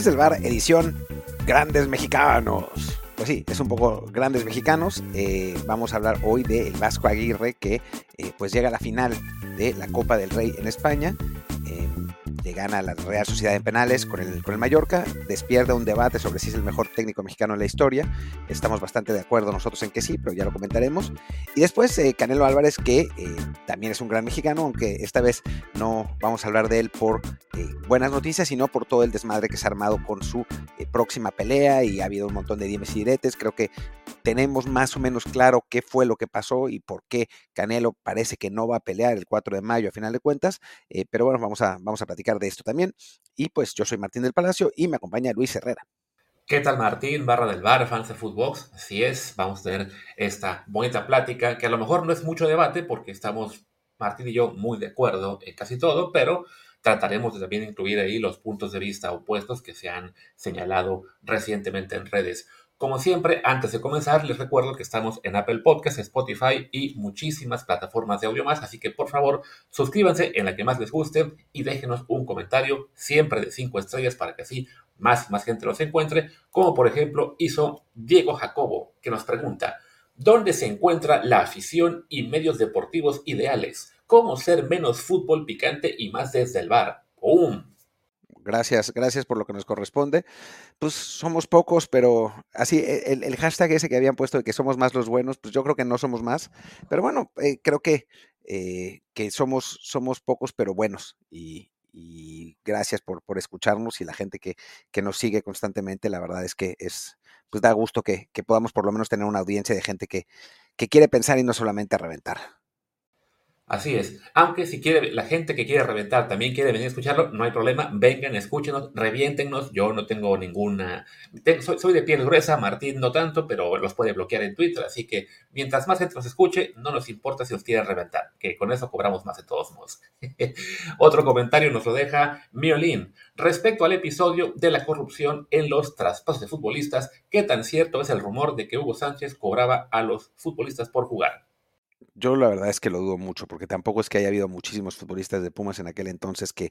Desde el bar, edición Grandes Mexicanos. Pues sí, es un poco Grandes Mexicanos. Eh, vamos a hablar hoy de el Vasco Aguirre que eh, pues llega a la final de la Copa del Rey en España. Eh, le gana a la Real Sociedad de Penales con el, con el Mallorca. Despierta un debate sobre si es el mejor técnico mexicano en la historia. Estamos bastante de acuerdo nosotros en que sí, pero ya lo comentaremos. Y después eh, Canelo Álvarez que eh, también es un gran mexicano, aunque esta vez no vamos a hablar de él por eh, buenas noticias, sino por todo el desmadre que se ha armado con su próxima pelea y ha habido un montón de dimes y diretes. Creo que tenemos más o menos claro qué fue lo que pasó y por qué Canelo parece que no va a pelear el 4 de mayo a final de cuentas. eh, pero bueno, vamos a, vamos a platicar de esto también. Y pues yo soy Martín del Palacio y me acompaña Luis Herrera. ¿Qué tal Martín, barra del bar, fans de Footbox? Así es, vamos a tener esta bonita plática que a lo mejor no es mucho debate porque estamos Martín y yo muy de acuerdo en casi todo, pero trataremos de también incluir ahí los puntos de vista opuestos que se han señalado recientemente en redes. Como siempre, antes de comenzar, les recuerdo que estamos en Apple Podcasts, Spotify y muchísimas plataformas de audio más, así que por favor suscríbanse en la que más les guste y déjenos un comentario siempre de 5 estrellas para que así más más gente los encuentre, como por ejemplo hizo Diego Jacobo, que nos pregunta, ¿dónde se encuentra la afición y medios deportivos ideales? ¿Cómo ser menos fútbol picante y más desde el bar? ¡Pum! Gracias, gracias por lo que nos corresponde. Pues somos pocos, pero así, e- el, el hashtag ese que habían puesto de que somos más los buenos, pues yo creo que no somos más. Pero bueno, eh, creo que, eh, que somos, somos pocos, pero buenos. Y, y gracias por, por escucharnos y la gente que, que nos sigue constantemente. La verdad es que es, pues da gusto que, que podamos por lo menos tener una audiencia de gente que, que quiere pensar y no solamente reventar. Así es. Aunque si quiere, la gente que quiere reventar también quiere venir a escucharlo, no hay problema. Vengan, escúchenos, reviéntenos. Yo no tengo ninguna. tengo- soy, de piel gruesa, Martín no tanto, pero los puede bloquear en Twitter. Así que mientras más gente nos escuche, no nos importa si nos quieren reventar, que con eso cobramos más de todos modos. Otro comentario nos lo deja Miolín. Respecto al episodio de la corrupción en los traspasos de futbolistas, ¿qué tan cierto es el rumor de que Hugo Sánchez cobraba a los futbolistas por jugar? Yo la verdad es que lo dudo mucho, porque tampoco es que haya habido muchísimos futbolistas de Pumas en aquel entonces que,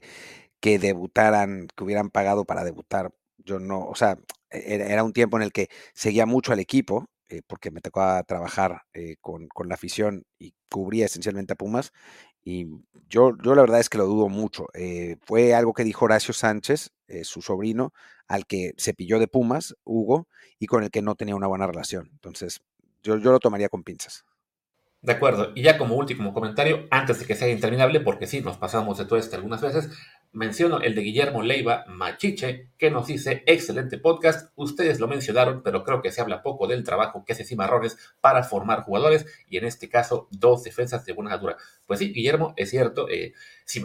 que debutaran, que hubieran pagado para debutar. Yo no, o sea, era, era un tiempo en el que seguía mucho al equipo, eh, porque me tocaba trabajar eh, con, con la afición y cubría esencialmente a Pumas. Y yo, yo la verdad es que lo dudo mucho. Eh, fue algo que dijo Horacio Sánchez, su sobrino, al que se pilló de Pumas, Hugo, y con el que no tenía una buena relación. Entonces, yo, yo lo tomaría con pinzas. De acuerdo, y ya como último comentario, antes de que sea interminable, porque sí, nos pasamos de todo esto algunas veces, menciono el de Guillermo Leiva Machiche, que nos dice, excelente podcast, ustedes lo mencionaron, pero creo que se habla poco del trabajo que hace Cimarrones para formar jugadores, y en este caso, dos defensas de buena altura. Pues sí, Guillermo, es cierto, eh,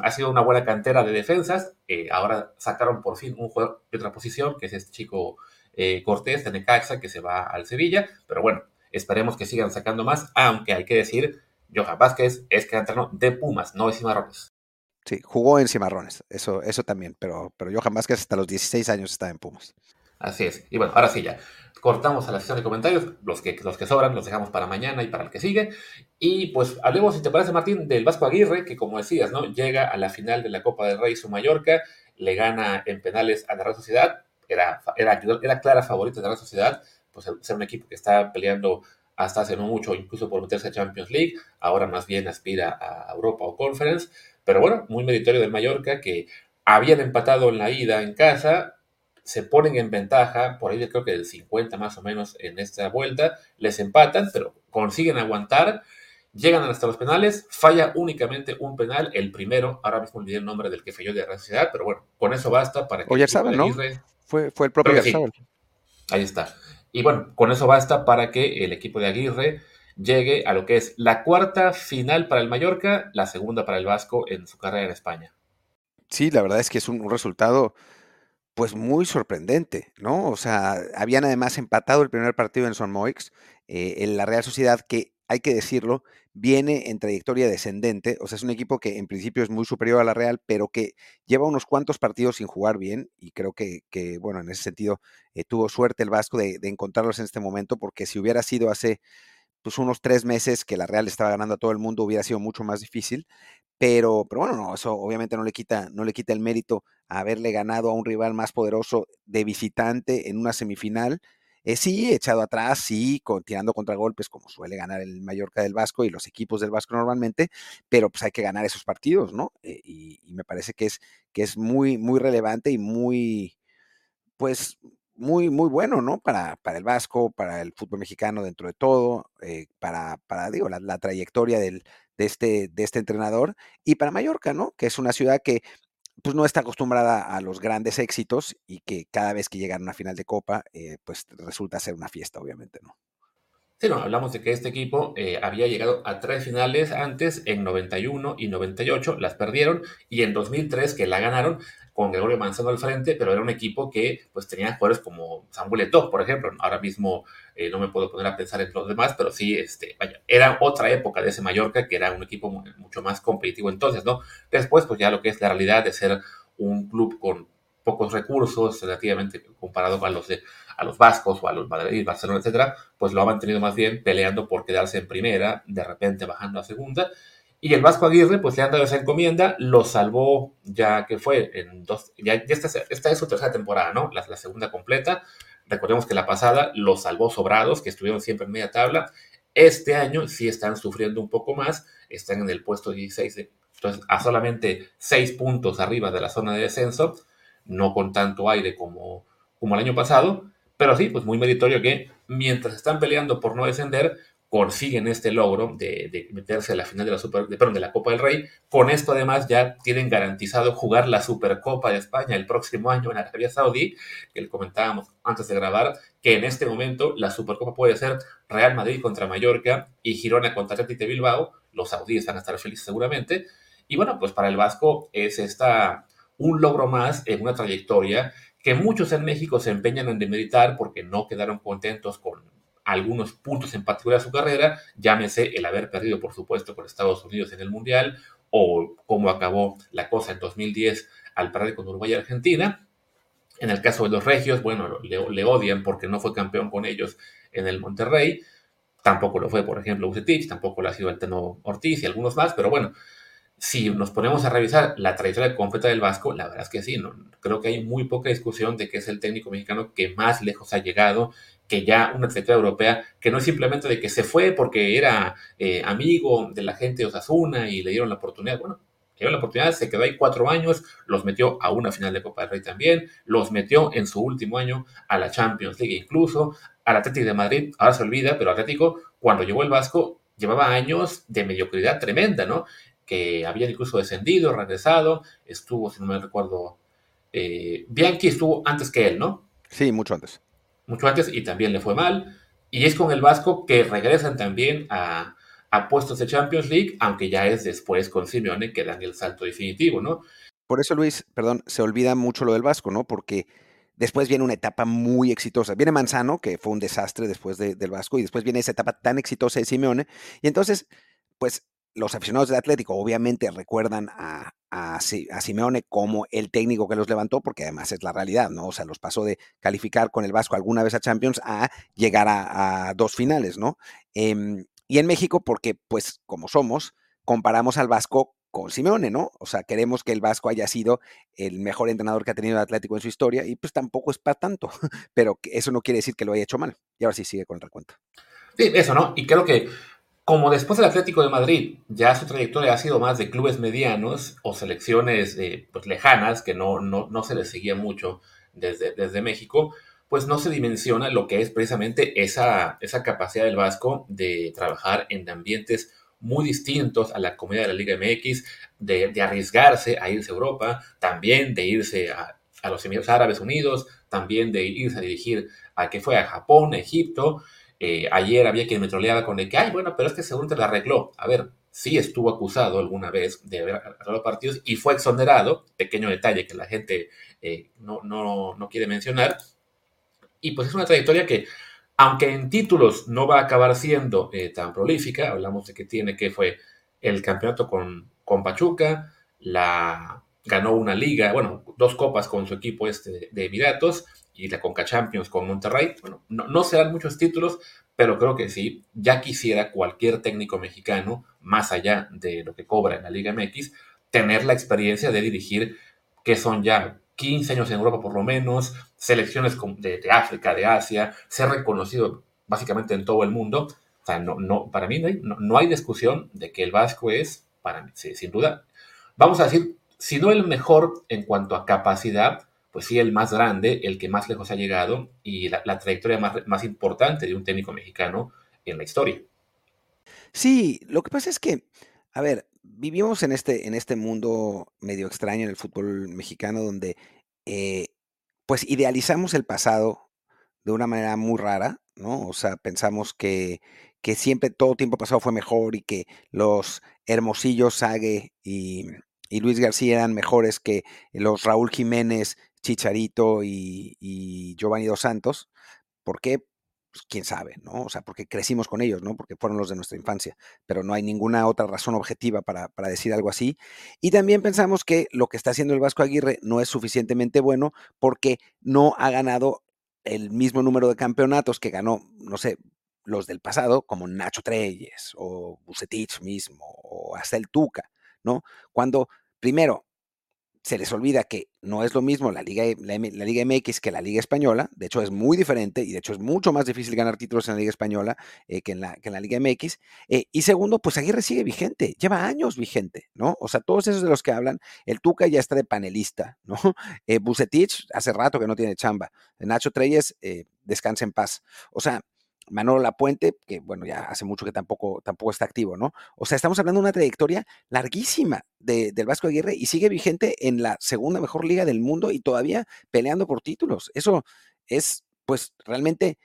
ha sido una buena cantera de defensas, eh, ahora sacaron por fin un jugador de otra posición, que es este chico eh, Cortés de Necaxa, que se va al Sevilla, pero bueno, Esperemos que sigan sacando más, aunque hay que decir, Johan Vázquez es canterano de Pumas, no de Cimarrones. Sí, jugó en Cimarrones, eso, eso también, pero, pero Johan Vázquez hasta los 16 años estaba en Pumas. Así es. Y bueno, ahora sí ya. Cortamos a la sesión de comentarios. Los que, los que sobran los dejamos para mañana y para el que sigue. Y pues hablemos, si te parece, Martín, del Vasco Aguirre, que como decías, ¿no? Llega a la final de la Copa del Rey su Mallorca, le gana en penales a la Real Sociedad. era, era, era clara favorita de la sociedad, pues ser un equipo que está peleando hasta hace no mucho, incluso por meterse a Champions League, ahora más bien aspira a Europa o Conference, pero bueno, muy meritorio del Mallorca que habían empatado en la ida en casa, se ponen en ventaja, por ahí creo que del 50 más o menos en esta vuelta, les empatan, pero consiguen aguantar, llegan hasta los penales, falla únicamente un penal, el primero, ahora mismo olvidé el nombre del que falló de la sociedad, pero bueno, con eso basta para que... Oyarzabal, ¿no? Fue, fue el propio. Ahí está. Y bueno, con eso basta para que el equipo de Aguirre llegue a lo que es la cuarta final para el Mallorca, la segunda para el Vasco en su carrera en España. Sí, la verdad es que es un, resultado pues muy sorprendente, ¿no? O sea, habían además empatado el primer partido en Son Moix, eh, en la Real Sociedad, que hay que decirlo, viene en trayectoria descendente, o sea, es un equipo que en principio es muy superior a la Real, pero que lleva unos cuantos partidos sin jugar bien y creo que, bueno, en ese sentido eh, tuvo suerte el Vasco de, de, encontrarlos en este momento, porque si hubiera sido hace pues unos tres meses que la Real estaba ganando a todo el mundo hubiera sido mucho más difícil. Pero, pero bueno, no, eso obviamente no le quita, no le quita el mérito a haberle ganado a un rival más poderoso de visitante en una semifinal. Eh, sí, echado atrás, sí, con, tirando contragolpes, como suele ganar el Mallorca del Vasco y los equipos del Vasco normalmente, pero pues hay que ganar esos partidos, ¿no? Eh, y, me parece que es, que es muy, muy relevante y muy, pues, muy, muy bueno, ¿no? Para, para el Vasco, para el fútbol mexicano dentro de todo, eh, para, para, digo, la, trayectoria del, de, este, de este entrenador y para Mallorca, ¿no? Que es una ciudad que pues no está acostumbrada a los grandes éxitos y que cada vez que llega a una final de Copa, eh, pues resulta ser una fiesta, obviamente, ¿no? Sí, no, hablamos de que este equipo eh, había llegado a tres finales antes, en 91 y 98, las perdieron, y en 2003, que la ganaron, con Gregorio Manzano al frente, pero era un equipo que pues tenía jugadores como Samuel Eto'o, por ejemplo. Ahora mismo eh, no me puedo poner a pensar en los demás, pero sí, este, vaya, era otra época de ese Mallorca que era un equipo mucho más competitivo entonces, ¿no? Después, pues ya lo que es la realidad de ser un club con pocos recursos, relativamente comparado a los de a los vascos o a los Madrid, Barcelona, etcétera, pues lo ha mantenido más bien peleando por quedarse en primera, de repente bajando a segunda, y el Vasco Aguirre, pues le han dado esa encomienda, lo salvó ya que fue en dos, ya, esta, esta, es su tercera temporada, ¿no? La, la, segunda completa. Recordemos que la pasada lo salvó sobrados, que estuvieron siempre en media tabla. Este año sí están sufriendo un poco más, están en el puesto 16, entonces a solamente 6 puntos arriba de la zona de descenso, no con tanto aire como, como el año pasado, pero sí, pues muy meritorio que mientras están peleando por no descender, consiguen este logro de, meterse a la final de la, Super, de, perdón, de la Copa del Rey. Con esto además ya tienen garantizado jugar la Supercopa de España el próximo año en Arabia Saudí, que le comentábamos antes de grabar, que en este momento la Supercopa puede ser Real Madrid contra Mallorca y Girona contra Atlético Bilbao. Los saudíes van a estar felices seguramente. Y bueno, pues para el Vasco es esta un logro más en una trayectoria que muchos en México se empeñan en demeritar porque no quedaron contentos con algunos puntos en particular de su carrera, llámese el haber perdido, por supuesto, con Estados Unidos en el Mundial, o cómo acabó la cosa en 2010 al perder con Uruguay y Argentina. En el caso de los Regios, bueno, le, odian porque no fue campeón con ellos en el Monterrey. Tampoco lo fue, por ejemplo, Ucetich, tampoco lo ha sido el Teno Ortiz y algunos más, pero bueno, si nos ponemos a revisar la trayectoria completa del Vasco, la verdad es que sí, no, creo que hay muy poca discusión de que es el técnico mexicano que más lejos ha llegado que ya una trayectoria europea que no es simplemente de que se fue porque era eh, amigo de la gente de Osasuna y le dieron la oportunidad. Bueno, le dieron la oportunidad, se quedó ahí cuatro años, los metió a una final de Copa del Rey también, los metió en su último año a la Champions League incluso, al Atlético de Madrid, ahora se olvida, pero Atlético, cuando llegó el Vasco, llevaba años de mediocridad tremenda, ¿no? Que había incluso descendido, regresado, estuvo, si no me recuerdo, eh, Bianchi estuvo antes que él, ¿no? Sí, mucho antes mucho antes y también le fue mal. Y es con el Vasco que regresan también a, a puestos de Champions League, aunque ya es después con Simeone que dan el salto definitivo, ¿no? Por eso, Luis, perdón, se olvida mucho lo del Vasco, ¿no? Porque después viene una etapa muy exitosa. Viene Manzano, que fue un desastre después del Vasco, y después viene esa etapa tan exitosa de Simeone. Y entonces, pues los aficionados del Atlético obviamente recuerdan a, a, Simeone como el técnico que los levantó, porque además es la realidad, ¿no? O sea, los pasó de calificar con el Vasco alguna vez a Champions a llegar a, dos finales, ¿no? Em, y en México, porque pues como somos, comparamos al Vasco con Simeone, ¿no? O sea, queremos que el Vasco haya sido el mejor entrenador que ha tenido el Atlético en su historia y pues tampoco es para tanto, pero eso no quiere decir que lo haya hecho mal. Y ahora sí sigue con el recuento. Sí, eso, ¿no? Y creo que como después del Atlético de Madrid, ya su trayectoria ha sido más de clubes medianos o selecciones eh, pues, lejanas, que no, no, no, se les seguía mucho desde, desde México, pues no se dimensiona lo que es precisamente esa, esa capacidad del Vasco de trabajar en ambientes muy distintos a la comedia de la Liga MX, de, de arriesgarse a irse a Europa, también de irse a, a, los Emiratos Árabes Unidos, también de irse a dirigir a que fue a Japón, Egipto. Eh, ayer había quien me troleaba con el que, ay, bueno, pero es que según te la arregló. A ver, sí estuvo acusado alguna vez de haber arreglado partidos y fue exonerado, pequeño detalle que la gente eh, no, no, no quiere mencionar. Y pues es una trayectoria que aunque en títulos no va a acabar siendo eh, tan prolífica, hablamos de que tiene que fue el campeonato con, con Pachuca, la, ganó una liga, bueno, dos copas con su equipo este de Emiratos y la Conca Champions con Monterrey. Bueno, no, no serán muchos títulos, pero creo que sí, ya quisiera cualquier técnico mexicano, más allá de lo que cobra en la Liga MX, tener la experiencia de dirigir, que son ya 15 años en Europa por lo menos, selecciones de, de África, de Asia, ser reconocido básicamente en todo el mundo. O sea, no, no, para mí no hay, no, no hay discusión de que el Vasco es, para mí, sin duda, vamos a decir, si no el mejor en cuanto a capacidad, pues sí el más grande, el que más lejos ha llegado y la, trayectoria más, más importante de un técnico mexicano en la historia. Sí, lo que pasa es que, a ver, vivimos en este, en este mundo medio extraño en el fútbol mexicano donde eh, pues idealizamos el pasado de una manera muy rara, ¿no? O sea, pensamos que, que siempre todo tiempo pasado fue mejor y que los Hermosillos, Sague y, y Luis García eran mejores que los Raúl Jiménez, Chicharito y, Giovanni Dos Santos. ¿Por qué? Pues, quién sabe, ¿no? O sea, porque crecimos con ellos, ¿no? Porque fueron los de nuestra infancia, pero no hay ninguna otra razón objetiva para, para, decir algo así. Y también pensamos que lo que está haciendo el Vasco Aguirre no es suficientemente bueno porque no ha ganado el mismo número de campeonatos que ganó, no sé, los del pasado, como Nacho Treyes o Bucetich mismo o hasta el Tuca, ¿no? Cuando, primero, se les olvida que no es lo mismo la Liga, la, Liga MX que la Liga Española, de hecho es muy diferente y de hecho es mucho más difícil ganar títulos en la Liga Española eh, que, en la, que, en la, Liga MX. Eh, y segundo, pues Aguirre sigue vigente, lleva años vigente, ¿no? O sea, todos esos de los que hablan, el Tuca ya está de panelista, ¿no? Eh, Bucetich hace rato que no tiene chamba, Nacho Treyes descansa en paz. O sea, Manolo Lapuente, que bueno, ya hace mucho que tampoco, tampoco está activo, ¿no? O sea, estamos hablando de una trayectoria larguísima de, del Vasco Aguirre y sigue vigente en la segunda mejor liga del mundo y todavía peleando por títulos. Eso es, pues, realmente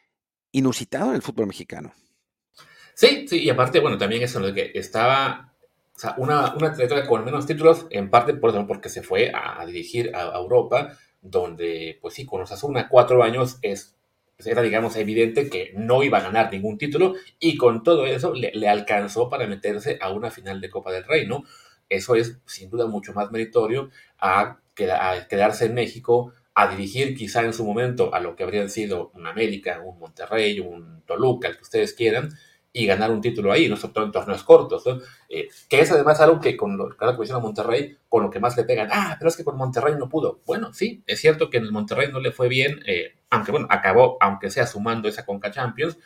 inusitado en el fútbol mexicano. Sí, sí, y aparte, bueno, también eso de que estaba, o sea, una, una trayectoria con menos títulos, en parte por porque se fue a, dirigir a, a Europa, donde, pues sí, con Osasuna cuatro años es pues era, digamos, evidente que no iba a ganar ningún título y con todo eso le, alcanzó para meterse a una final de Copa del Rey, ¿no? Eso es sin duda mucho más meritorio a, a quedarse en México, a dirigir quizá en su momento a lo que habrían sido un América, un Monterrey, un Toluca, el que ustedes quieran, y ganar un título ahí, no todo en torneos cortos, ¿no? eh, que es además algo que con lo claro, que menciona Monterrey, con lo que más le pegan, ah, pero es que con Monterrey no pudo. Bueno, sí, es cierto que en el Monterrey no le fue bien, eh, aunque bueno, acabó, aunque sea sumando esa Conca Champions,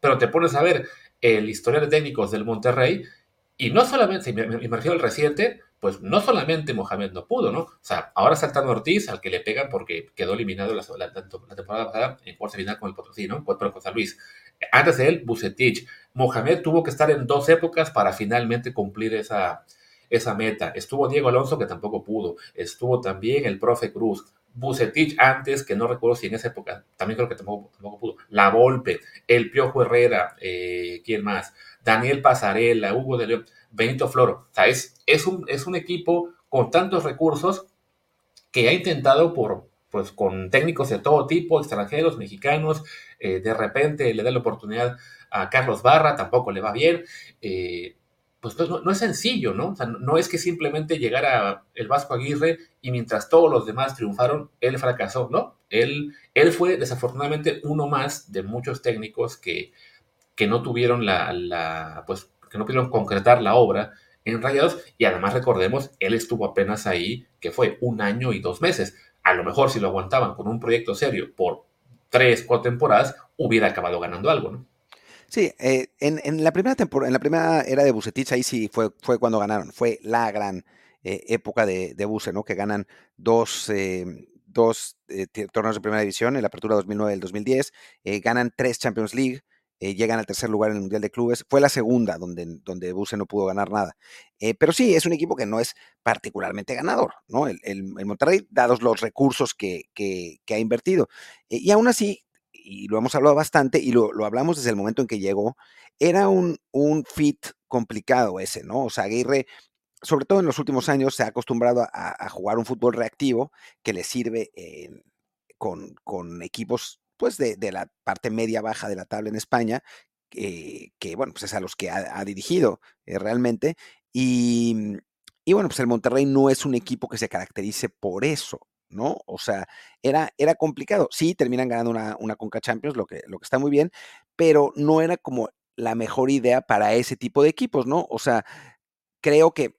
pero te pones a ver el historial de técnicos del Monterrey, y no solamente, me, me, me refiero al reciente, pues no solamente Mohamed no pudo, ¿no? O sea, ahora Saltano Ortiz, al que le pegan porque quedó eliminado la, temporada pasada en cuarta final con el Potosí, ¿no? Pero con San Luis. Antes de él, Bucetich. Mohamed tuvo que estar en dos épocas para finalmente cumplir esa, esa meta. Estuvo Diego Alonso, que tampoco pudo. Estuvo también el profe Cruz. Bucetich antes, que no recuerdo si en esa época, también creo que tampoco, tampoco pudo. La Volpe, el Piojo Herrera, eh, ¿quién más? Daniel Pasarela, Hugo de León, Benito Floro. O sea, es, es, un, es un equipo con tantos recursos que ha intentado por, pues con técnicos de todo tipo, extranjeros, mexicanos, eh, de repente le da la oportunidad a Carlos Barra, tampoco le va bien, eh, pues no, no, es sencillo, ¿no? O sea, no es que simplemente llegara el Vasco Aguirre y mientras todos los demás triunfaron, él fracasó, ¿no? Él, él fue desafortunadamente uno más de muchos técnicos que, que no tuvieron la, pues, que no pudieron concretar la obra en Rayados y además recordemos, él estuvo apenas ahí, que fue un año y dos meses. A lo mejor si lo aguantaban con un proyecto serio por tres, cuatro temporadas, hubiera acabado ganando algo, ¿no? Sí, eh, en, la primera temporada, en la primera era de Bucetich, ahí sí fue, fue cuando ganaron, fue la gran eh, época de, de ¿no? Que ganan dos, eh, dos torneos de primera división, en la apertura 2009 y el 2010, ganan tres Champions League, llegan al tercer lugar en el Mundial de Clubes. Fue la segunda donde, donde Buse no pudo ganar nada. pero sí, es un equipo que no es particularmente ganador, ¿no? El, el, Monterrey, dados los recursos que, que, ha invertido. y aún así, y lo hemos hablado bastante y lo, hablamos desde el momento en que llegó, era un, un, fit complicado ese, ¿no? O sea, Aguirre, sobre todo en los últimos años, se ha acostumbrado a, jugar un fútbol reactivo que le sirve con, con, equipos pues de, de, la parte media-baja de la tabla en España, que bueno, pues es a los que ha, dirigido eh, realmente. Y, y bueno, pues el Monterrey no es un equipo que se caracterice por eso, ¿no? O sea, era, era complicado. Sí, terminan ganando una, una Conca Champions, lo que, lo que está muy bien, pero no era como la mejor idea para ese tipo de equipos, ¿no? O sea, creo que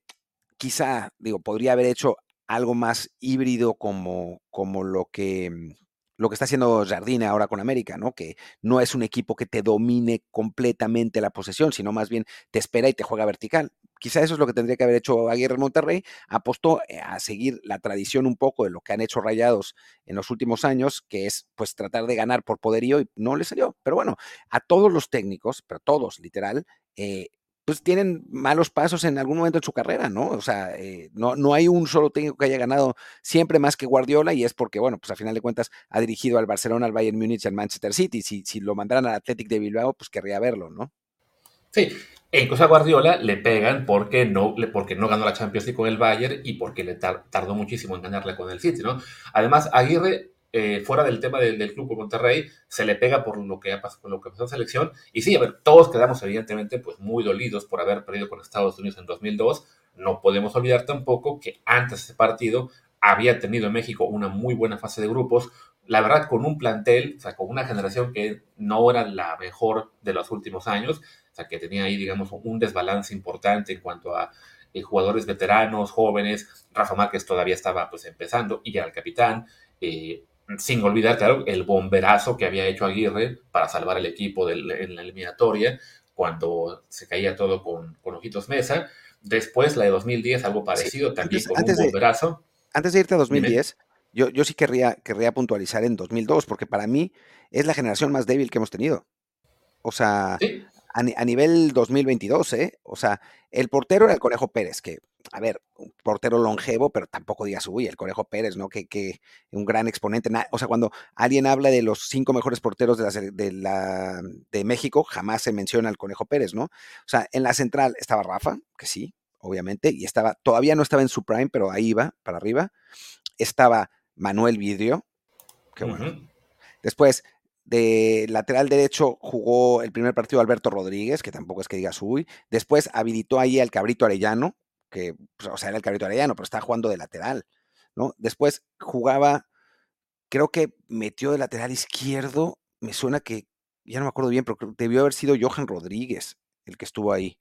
quizá, digo, podría haber hecho algo más híbrido como, como lo que lo que está haciendo Jardine ahora con América, ¿no? Que no es un equipo que te domine completamente la posesión, sino más bien te espera y te juega vertical quizá eso es lo que tendría que haber hecho Aguirre Monterrey, apostó eh, a seguir la tradición un poco de lo que han hecho Rayados en los últimos años, que es pues tratar de ganar por poderío y no le salió. Pero bueno, a todos los técnicos, pero todos literal, eh, pues tienen malos pasos en algún momento en su carrera, ¿no? O sea, eh, no, no hay un solo técnico que haya ganado siempre más que Guardiola y es porque, bueno, pues a final de cuentas ha dirigido al Barcelona, al Bayern Múnich al Manchester City. Si, si lo mandaran al Athletic de Bilbao, pues querría verlo, ¿no? Sí, e incluso a Guardiola le pegan porque no, porque no ganó la Champions League con el Bayern y porque le tardó muchísimo en ganarla con el City, ¿no? Además, Aguirre, eh, fuera del tema del, club de Monterrey, se le pega por lo que ha pasado, lo que pasó en selección. Y sí, a ver, todos quedamos evidentemente pues muy dolidos por haber perdido con Estados Unidos en 2002. No podemos olvidar tampoco que antes de ese partido había tenido en México una muy buena fase de grupos, la verdad, con un plantel, o sea, con una generación que no era la mejor de los últimos años, o sea, que tenía ahí, digamos, un desbalance importante en cuanto a eh, jugadores veteranos, jóvenes. Rafa Márquez todavía estaba pues empezando y era el capitán. Eh, sin olvidar, claro, el bomberazo que había hecho Aguirre para salvar el equipo en la eliminatoria cuando se caía todo con, con Ojitos Mesa. Después, la de 2010, algo parecido, también con un bomberazo. antes de irte a 2010, yo, yo sí querría, querría puntualizar en 2002, porque para mí es la generación más débil que hemos tenido. O sea, a, nivel 2022, ¿eh? O sea, el portero era el Conejo Pérez, que, a ver, un portero longevo, pero tampoco digas, uy, el Conejo Pérez, ¿no? Que, que un gran exponente. O sea, cuando alguien habla de los cinco mejores porteros de, la, de, la, de México, jamás se menciona al Conejo Pérez, ¿no? O sea, en la central estaba Rafa, que sí, obviamente, y estaba, todavía no estaba en su prime, pero ahí iba, para arriba. Estaba Manuel Vidrio, que bueno. Después, de lateral derecho jugó el primer partido Alberto Rodríguez, que tampoco es que diga uy. Después habilitó ahí al Cabrito Arellano, que, pues, o sea, era el Cabrito Arellano, pero estaba jugando de lateral, ¿no? Después jugaba, creo que metió de lateral izquierdo, me suena que, ya no me acuerdo bien, pero debió haber sido Johan Rodríguez el que estuvo ahí.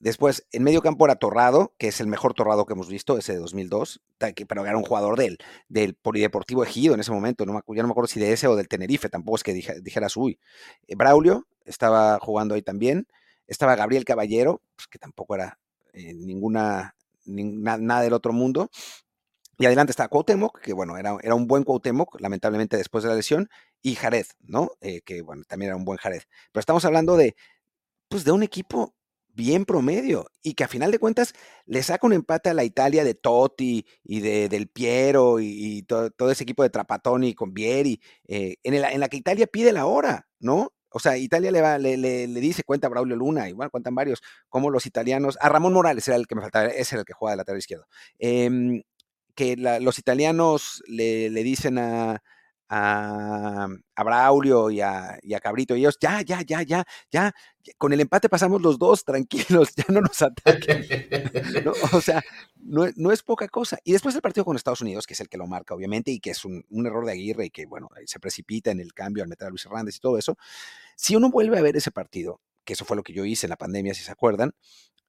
Después, en medio campo era Torrado, que es el mejor Torrado que hemos visto, ese de 2002, pero era un jugador del, del Polideportivo Ejido en ese momento, no ya no me acuerdo si de ese o del Tenerife, tampoco es que dijeras, uy. Eh, Braulio estaba jugando ahí también, estaba Gabriel Caballero, pues, que tampoco era eh, ninguna, nada del otro mundo, y adelante está Cuauhtémoc, que bueno, era, era un buen Cuauhtémoc, lamentablemente después de la lesión, y Jared, ¿no? Eh, que bueno, también era un buen Jared. Pero estamos hablando de, pues de un equipo bien promedio y que a final de cuentas le saca un empate a la Italia de Totti y de Del Piero y, todo, ese equipo de Trapatoni con Vieri, eh, en, en, la que Italia pide la hora, ¿no? O sea, Italia le, va, le, le, dice, cuenta Braulio Luna, igual cuentan varios, como los italianos, a Ramón Morales era el que me faltaba, ese era el que juega de lateral izquierdo, em, que los italianos le, dicen a, a, Braulio y a, Cabrito, y ellos, ya, ya, ya, ya, ya, con el empate pasamos los dos tranquilos, ya no nos ataquen. O sea, no, es poca cosa. Y después el partido con Estados Unidos, que es el que lo marca, obviamente, y que es un, error de Aguirre y que, bueno, se precipita en el cambio al meter a Luis Hernández y todo eso. Si uno vuelve a ver ese partido, que eso fue lo que yo hice en la pandemia, si se acuerdan,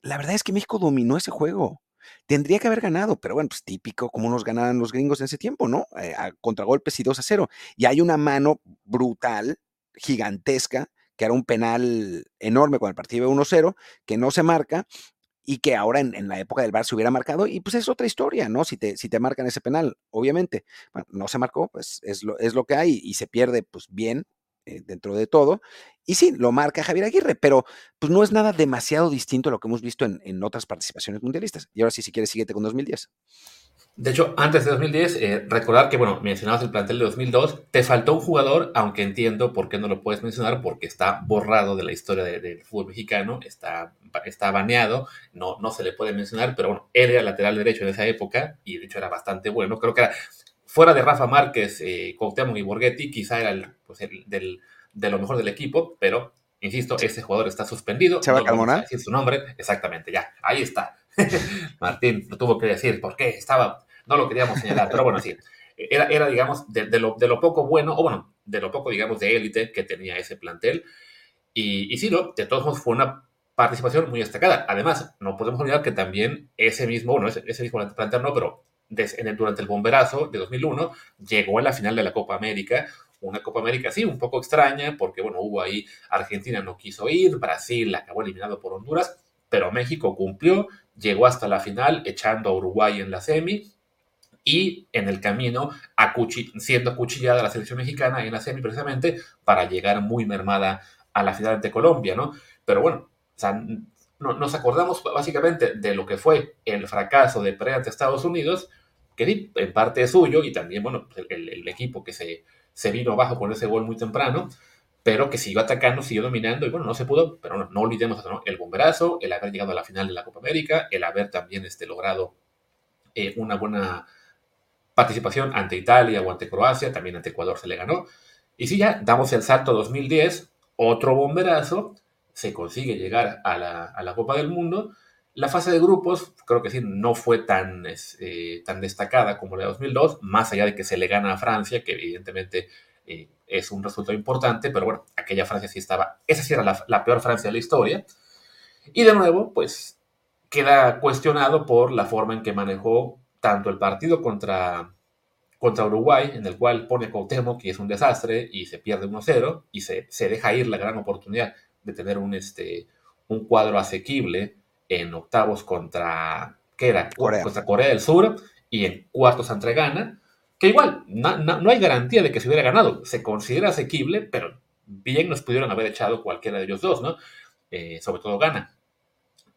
la verdad es que México dominó ese juego. Tendría que haber ganado, pero bueno, pues típico como nos ganaban los gringos en ese tiempo, ¿no? Eh, contragolpes y 2 a 0. Y hay una mano brutal, gigantesca, que era un penal enorme con el partido 1-0, que no se marca y que ahora en, la época del Bar se hubiera marcado, y pues es otra historia, ¿no? Si te, si te marcan ese penal, obviamente. Bueno, no se marcó, pues es lo, es lo que hay y se pierde, pues bien, eh, dentro de todo. Y sí, lo marca Javier Aguirre, pero pues no es nada demasiado distinto a lo que hemos visto en, en otras participaciones mundialistas. Y ahora sí, si quieres, síguete con 2010. De hecho, antes de 2010, eh, recordar que, bueno, mencionabas el plantel de 2002, te faltó un jugador, aunque entiendo por qué no lo puedes mencionar, porque está borrado de la historia del fútbol mexicano, está, está baneado, no, no se le puede mencionar, pero bueno, era lateral derecho en esa época y de hecho era bastante bueno. Creo que era, fuera de Rafa Márquez, eh, y Borghetti, quizá era el, pues del, de lo mejor del equipo, pero, insisto, ese jugador está suspendido. ¿Chava no decir su nombre, exactamente, ya, ahí está. Martín lo tuvo que decir, ¿por qué? Estaba, no lo queríamos señalar, pero bueno, sí. Era, era digamos, de, lo, de, lo, poco bueno, o bueno, de lo poco, digamos, de élite que tenía ese plantel. Y, y sí, lo, de todos modos fue una participación muy destacada. Además, no podemos olvidar que también ese mismo, bueno, ese, ese mismo plantel no, pero en el, durante el bomberazo de 2001 llegó a la final de la Copa América, una Copa América sí, un poco extraña, porque bueno, hubo ahí, Argentina no quiso ir, Brasil acabó eliminado por Honduras, pero México cumplió, llegó hasta la final echando a Uruguay en la semi y en el camino siendo acuchillada la selección mexicana en la semi precisamente para llegar muy mermada a la final ante Colombia, ¿no? Pero bueno, nos acordamos básicamente de lo que fue el fracaso de pre ante Estados Unidos, que en parte es suyo y también, bueno, el, equipo que se, se vino abajo con ese gol muy temprano, pero que siguió atacando, siguió dominando y bueno, no se pudo, pero no, olvidemos el bomberazo, el haber llegado a la final de la Copa América, el haber también este, logrado eh, una buena participación ante Italia o ante Croacia, también ante Ecuador se le ganó. Y si ya damos el salto 2010, otro bomberazo, se consigue llegar a la, a la Copa del Mundo. La fase de grupos, creo que sí, no fue tan, eh, tan destacada como la de 2002, más allá de que se le gana a Francia, que evidentemente eh, es un resultado importante, pero bueno, aquella Francia sí estaba, esa sí era la, peor Francia de la historia. Y de nuevo, pues queda cuestionado por la forma en que manejó tanto el partido contra, contra Uruguay, en el cual pone Cuauhtémoc, que es un desastre, y se pierde 1-0, y se, se, deja ir la gran oportunidad de tener un, este, un cuadro asequible en octavos contra, ¿qué era? Corea. Contra Corea del Sur, y en cuartos ante Ghana que igual, no, hay garantía de que se hubiera ganado. Se considera asequible, pero bien nos pudieron haber echado cualquiera de ellos dos, ¿no? Eh, sobre todo gana.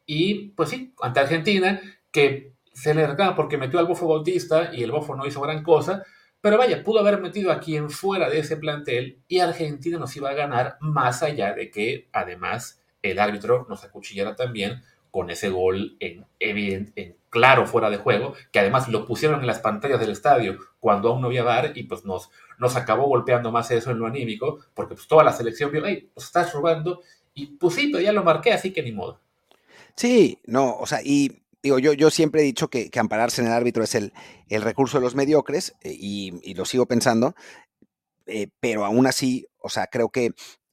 Y pues sí, ante Argentina, que se le reclama porque metió al Bofo Bautista y el Bofo no hizo gran cosa, pero vaya, pudo haber metido a quien fuera de ese plantel y Argentina nos iba a ganar más allá de que además el árbitro nos acuchillara también con ese gol en, evidente, claro fuera de juego, que además lo pusieron en las pantallas del estadio cuando aún no había bar y pues nos, nos acabó golpeando más eso en lo anímico, porque pues toda la selección vio, ay, pues estás robando, y pues sí, pero ya lo marqué, así que ni modo. Sí, no, o sea, y digo, yo, yo siempre he dicho que, ampararse en el árbitro es el, el recurso de los mediocres, eh, y, lo sigo pensando, eh, pero aún así, o sea, creo que,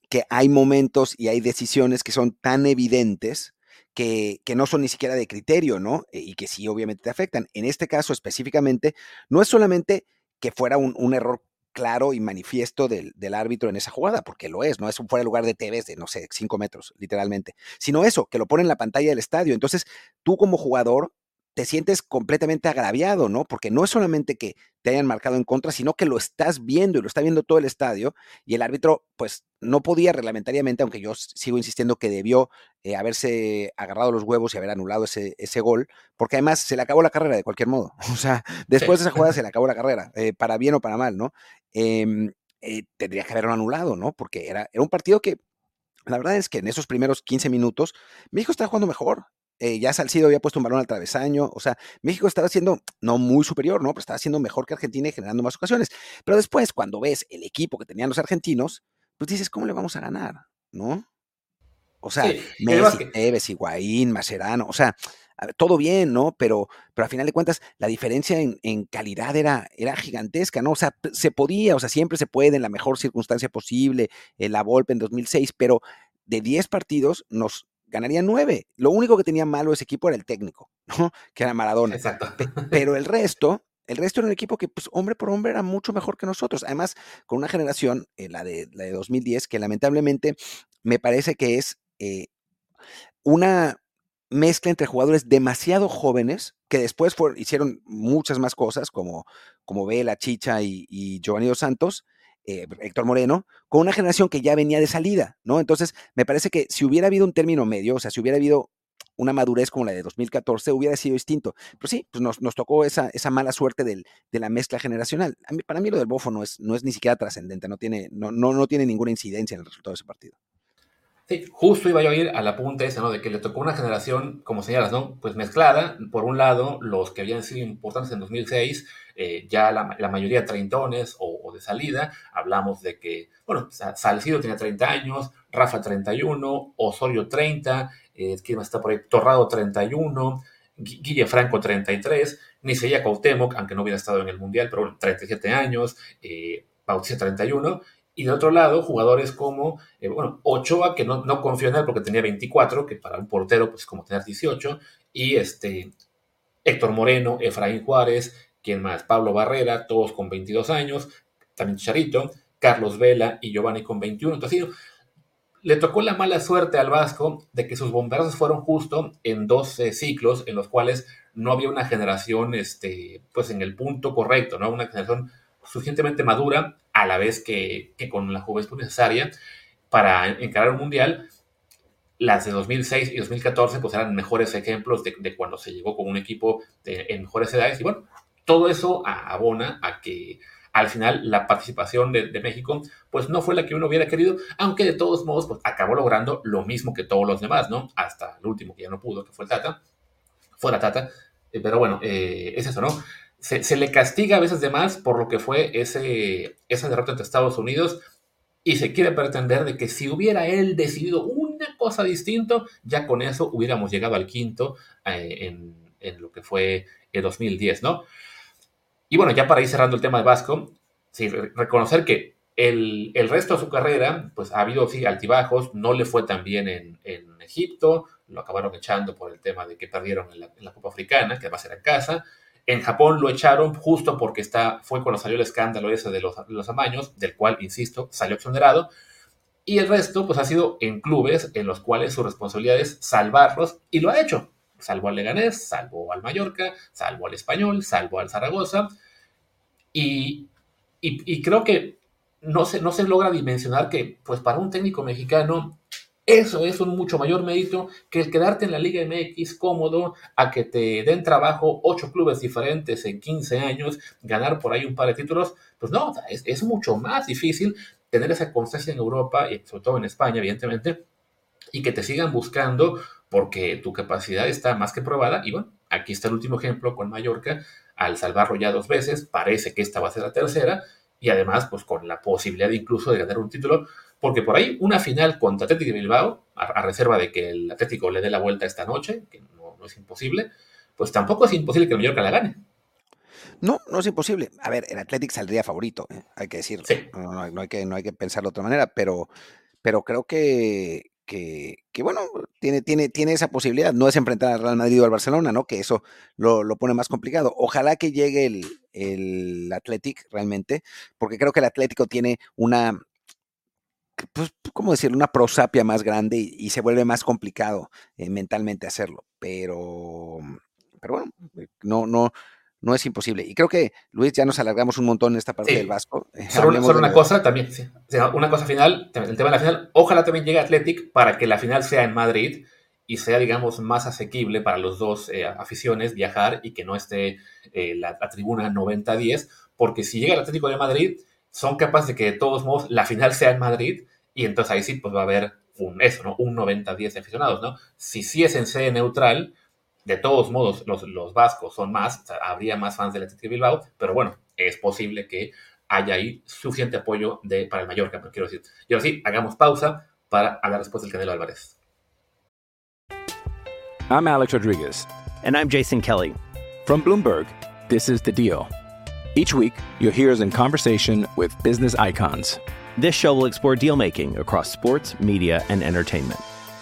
que hay momentos y hay decisiones que son tan evidentes que, no son ni siquiera de criterio, ¿no? E, y que sí, obviamente te afectan. En este caso específicamente, no es solamente que fuera un, error claro y manifiesto del, árbitro en esa jugada, porque lo es, no es un fuera de lugar de TVs de, no sé, cinco metros, literalmente, sino eso, que lo pone en la pantalla del estadio. Entonces, tú como jugador te sientes completamente agraviado, ¿no? Porque no es solamente que te hayan marcado en contra, sino que lo estás viendo y lo está viendo todo el estadio y el árbitro, pues, no podía reglamentariamente, aunque yo sigo insistiendo que debió eh, haberse agarrado los huevos y haber anulado ese, ese, gol, porque además se le acabó la carrera de cualquier modo. O sea, después de esa jugada se le acabó la carrera, eh, para bien o para mal, ¿no? Em, eh, tendría que haberlo anulado, ¿no? Porque era, era un partido que la verdad es que en esos primeros 15 minutos México estaba jugando mejor. Eh, ya Salcido había puesto un balón al travesaño, o sea, México estaba siendo no muy superior, ¿no? Pero estaba siendo mejor que Argentina y generando más ocasiones. Pero después, cuando ves el equipo que tenían los argentinos, pues dices, ¿cómo le vamos a ganar? ¿No? O sea, Messi, Tevez, Higuaín, Macerano, o sea, todo bien, ¿no? Pero, pero a final de cuentas, la diferencia en, calidad era, era gigantesca, ¿no? O sea, se podía, o sea, siempre se puede en la mejor circunstancia posible, la Volpe en 2006, pero de 10 partidos nos ganaría nueve. Lo único que tenía malo ese equipo era el técnico, ¿no? Que era Maradona. Exacto. pero el resto, el resto era un equipo que, pues, hombre por hombre, era mucho mejor que nosotros. Además, con una generación, eh, la, de, la de 2010, que lamentablemente me parece que es eh, una mezcla entre jugadores demasiado jóvenes que después hicieron muchas más cosas, como, como Vela, Chicha y, y Giovanni Dos Santos, eh, Héctor Moreno, con una generación que ya venía de salida, ¿no? Entonces, me parece que si hubiera habido un término medio, o sea, si hubiera habido una madurez como la de 2014, hubiera sido distinto. Pero sí, pues nos, tocó esa, esa mala suerte de la mezcla generacional. Para mí lo del Bofo no es, ni siquiera trascendente, no tiene, no, no, tiene ninguna incidencia en el resultado de ese partido. Sí, justo iba yo a ir al apunte ese, ¿no? De que le tocó una generación, como señalas, ¿no? Pues mezclada. Por un lado, los que habían sido importantes en 2006, eh, ya la, la, mayoría treintones o, o, de salida. Hablamos de que, bueno, Salcido tenía 30 años, Rafa 31, Osorio 30, eh, ¿quién está por ahí? Torrado 31, Guille Franco 33, Niceya Cuauhtémoc, aunque no hubiera estado en el Mundial, pero bueno, 37 años, eh, Bautista 31, y de otro lado, jugadores como, eh, bueno, Ochoa, que no, no confío en él porque tenía 24, que para un portero, pues como tener 18, y este, Héctor Moreno, Efraín Juárez, quien más, Pablo Barrera, todos con 22 años, también Charito, Carlos Vela y Giovanni con 21. Entonces, le tocó la mala suerte al Vasco de que sus bomberos fueron justo en dos eh, ciclos en los cuales no había una generación, este, pues en el punto correcto, ¿no? Una generación suficientemente madura a la vez que, que con la juventud necesaria para encarar un mundial. Las de 2006 y 2014 pues eran mejores ejemplos de, de cuando se llegó con un equipo de, en mejores edades y bueno, todo eso abona a que al final la participación de, México pues no fue la que uno hubiera querido, aunque de todos modos pues acabó logrando lo mismo que todos los demás, ¿no? Hasta el último que ya no pudo, que fue el Tata, fue la Tata, eh, pero bueno, eh, es eso, ¿no? Se, le castiga a veces de más por lo que fue ese, esa derrota entre Estados Unidos y se quiere pretender de que si hubiera él decidido una cosa distinta, ya con eso hubiéramos llegado al quinto eh, en, en, lo que fue el 2010, ¿no? Y bueno, ya para ir cerrando el tema de Vasco, reconocer que el, el, resto de su carrera, pues ha habido altibajos, no le fue tan bien en, Egipto, lo acabaron echando por el tema de que perdieron en la, Copa Africana, que además era en casa. En Japón lo echaron justo porque está, fue cuando salió el escándalo ese de los, los amaños, del cual, insisto, salió exonerado. Y el resto, pues ha sido en clubes en los cuales su responsabilidad es salvarlos y lo ha hecho. Salvo al Leganés, salvo al Mallorca, salvo al Español, salvo al Zaragoza. Y, y, creo que no se, no se logra dimensionar que, pues para un técnico mexicano, eso es un mucho mayor mérito que el quedarte en la Liga MX cómodo, a que te den trabajo ocho clubes diferentes en 15 años, ganar por ahí un par de títulos. Pues no, es, es mucho más difícil tener esa constancia en Europa y sobre todo en España, evidentemente, y que te sigan buscando porque tu capacidad está más que probada. Y bueno, aquí está el último ejemplo con Mallorca, al salvarlo ya dos veces, parece que esta va a ser la tercera, y además, pues con la posibilidad incluso de ganar un título, porque por ahí una final contra Atlético de Bilbao, a, a, reserva de que el Atlético le dé la vuelta esta noche, que no, no es imposible, pues tampoco es imposible que el Mallorca la gane. No, no es imposible. A ver, el Athletic saldría favorito, ¿eh? hay que decirlo. Sí. No, no, no, hay que, no hay que pensarlo de otra manera, pero, pero creo que, que, que, bueno, tiene, tiene, tiene esa posibilidad. No es enfrentar al Real Madrid o al Barcelona, ¿no? Que eso lo, lo pone más complicado. Ojalá que llegue el, el Athletic realmente, porque creo que el Atlético tiene una, pues, ¿cómo decirlo? Una prosapia más grande y, se vuelve más complicado eh, mentalmente hacerlo. Pero, pero bueno, no, no, no es imposible. Y creo que, Luis, ya nos alargamos un montón en esta parte sí. del Vasco. Solo, solo una cosa también, sí. o sea, una cosa final, el tema de la final, ojalá también llegue Athletic para que la final sea en Madrid y sea, digamos, más asequible para los dos eh, aficiones viajar y que no esté eh, la, la, tribuna 90-10, porque si llega el Atlético de Madrid, son capaces de que de todos modos la final sea en Madrid y entonces ahí sí pues va a haber un, eso, ¿no? Un 90-10 aficionados, ¿no? Si sí es en sede neutral, de todos modos, los, los vascos son más, o sea, habría más fans del Atlético de Bilbao, pero bueno, es posible que haya ahí suficiente apoyo de, para el Mallorca, pero quiero decir. Y ahora sí, hagamos pausa para hablar después del Canelo Álvarez. I'm Alex Rodriguez. And I'm Jason Kelly. From Bloomberg, this is The Deal. Each week, you'll hear us in conversation with business icons. This show will explore deal making across sports, media, and entertainment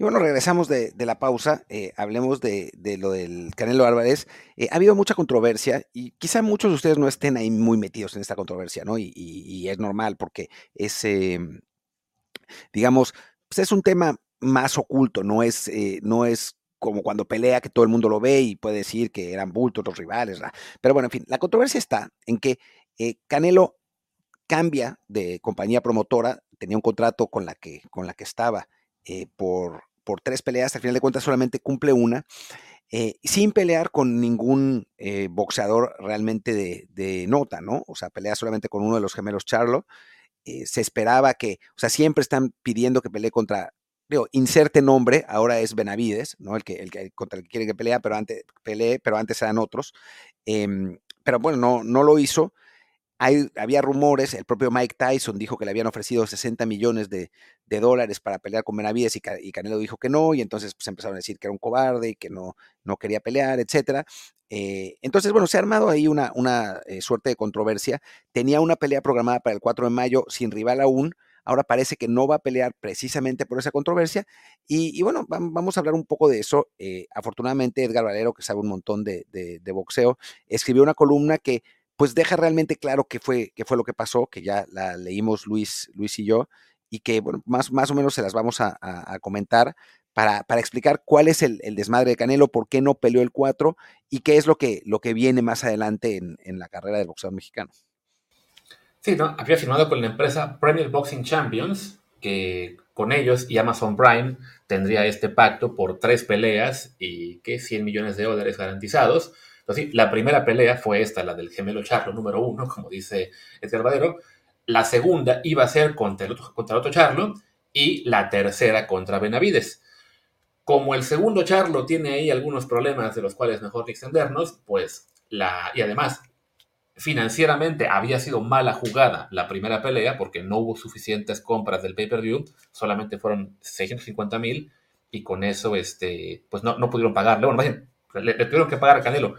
Y bueno, regresamos de, la pausa, eh, hablemos de, lo del Canelo Álvarez. Eh, ha habido mucha controversia y quizá muchos de ustedes no estén ahí muy metidos en esta controversia, ¿no? Y, es normal porque es, eh, digamos, pues es un tema más oculto, no es, eh, no es como cuando pelea que todo el mundo lo ve y puede decir que eran bultos los rivales. Pero bueno, en fin, la controversia está en que Canelo cambia de compañía promotora, tenía un contrato con la que, con la que estaba por, por tres peleas, al final de cuentas solamente cumple una, eh, sin pelear con ningún eh, boxeador realmente de, nota, ¿no? O sea, pelea solamente con uno de los gemelos Charlo. Eh, se esperaba que, o sea, siempre están pidiendo que pelee contra, digo, inserte nombre, ahora es Benavides, ¿no? El que, el que contra el que quieren que pelea, pero antes pelee, pero antes eran otros. Em, pero bueno, no, no lo hizo. Hay, había rumores, el propio Mike Tyson dijo que le habían ofrecido 60 millones de, de dólares para pelear con Benavides y, Ca- y Canelo dijo que no, y entonces pues empezaron a decir que era un cobarde y que no, no quería pelear, etcétera. Eh, entonces, bueno, se ha armado ahí una, una eh, suerte de controversia. Tenía una pelea programada para el 4 de mayo sin rival aún. Ahora parece que no va a pelear precisamente por esa controversia. Y, bueno, vam- vamos a hablar un poco de eso. Eh, afortunadamente, Edgar Valero, que sabe un montón de- de boxeo, escribió una columna que pues deja realmente claro qué fue, qué fue lo que pasó, que ya la leímos Luis, Luis y yo, y que bueno, más, más o menos se las vamos a, comentar para, para explicar cuál es el, el desmadre de Canelo, por qué no peleó el 4 y qué es lo que, lo que viene más adelante en, en la carrera del boxeador mexicano. Sí, ¿no? Había firmado con la empresa Premier Boxing Champions, que con ellos y Amazon Prime tendría este pacto por tres peleas y que 100 millones de dólares garantizados. Sí, la primera pelea fue esta, la del gemelo Charlo número uno, como dice Edgar Valero. La segunda iba a ser contra el otro, contra el otro Charlo y la tercera contra Benavides. Como el segundo Charlo tiene ahí algunos problemas de los cuales mejor extendernos, pues la. Y además, financieramente había sido mala jugada la primera pelea porque no hubo suficientes compras del pay-per-view, solamente fueron 650 mil y con eso este, pues no, no pudieron pagarle. Bueno, más bien, le tuvieron que pagar a Canelo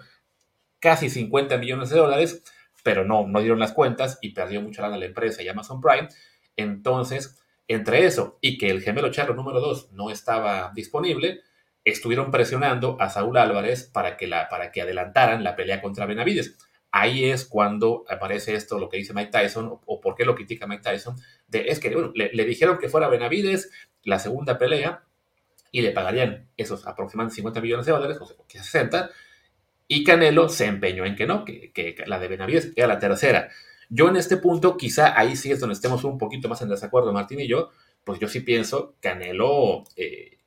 casi 50 millones de dólares, pero no, no dieron las cuentas y perdió mucha lana la empresa y Amazon Prime. Entonces, entre eso y que el gemelo charro número 2 no estaba disponible, estuvieron presionando a Saúl Álvarez para que, la, para que adelantaran la pelea contra Benavides. Ahí es cuando aparece esto, lo que dice Mike Tyson, o, por qué lo critica Mike Tyson, de, es que le, dijeron que fuera Benavides la segunda pelea y le pagarían esos aproximadamente 50 millones de dólares, o sea, que 60, y Canelo se empeñó en que no, que, la de Benavides era la tercera. Yo en este punto, quizá ahí sí es donde estemos un poquito más en desacuerdo, Martín y yo, pues yo sí pienso, Canelo, eh,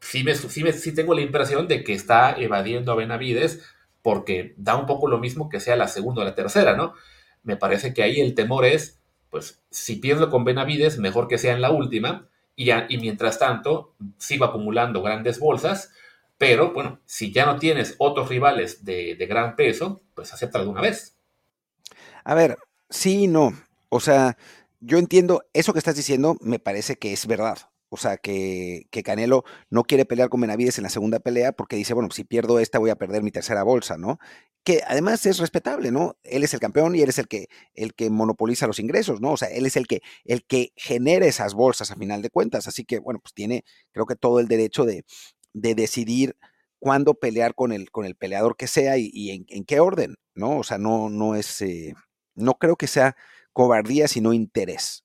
sí, me, sí, tengo la impresión de que está evadiendo a Benavides porque da un poco lo mismo que sea la segunda o la tercera, ¿no? Me parece que ahí el temor es, pues, si pierdo con Benavides, mejor que sea en la última, y, y mientras tanto sigo acumulando grandes bolsas, pero bueno, si ya no tienes otros rivales de, de gran peso, pues acepta de una vez. A ver, sí y no. O sea, yo entiendo, eso que estás diciendo me parece que es verdad. O sea, que, que, Canelo no quiere pelear con Benavides en la segunda pelea porque dice, bueno, si pierdo esta voy a perder mi tercera bolsa, ¿no? Que además es respetable, ¿no? Él es el campeón y él es el que, el que monopoliza los ingresos, ¿no? O sea, él es el que, el que genera esas bolsas a final de cuentas. Así que, bueno, pues tiene, creo que todo el derecho de, de decidir cuándo pelear con el, con el peleador que sea y, y en, en, qué orden, ¿no? O sea, no, no es, eh, no creo que sea cobardía, sino interés.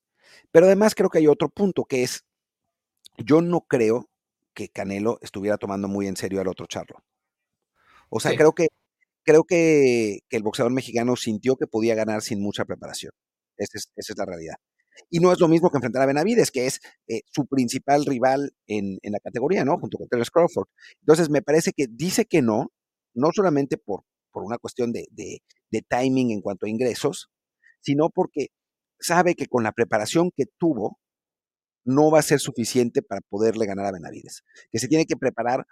Pero además creo que hay otro punto que es, yo no creo que Canelo estuviera tomando muy en serio al otro Charlo. O sea, sí. creo que creo que, que, el boxeador mexicano sintió que podía ganar sin mucha preparación. Esa es, esa es la realidad. Y no es lo mismo que enfrentar a Benavides, que es eh, su principal rival en, en, la categoría, ¿no? Junto con Terence Crawford. Entonces, me parece que dice que no, no solamente por, por una cuestión de, de, timing en cuanto a ingresos, sino porque sabe que con la preparación que tuvo, no va a ser suficiente para poderle ganar a Benavides. Que se tiene que preparar,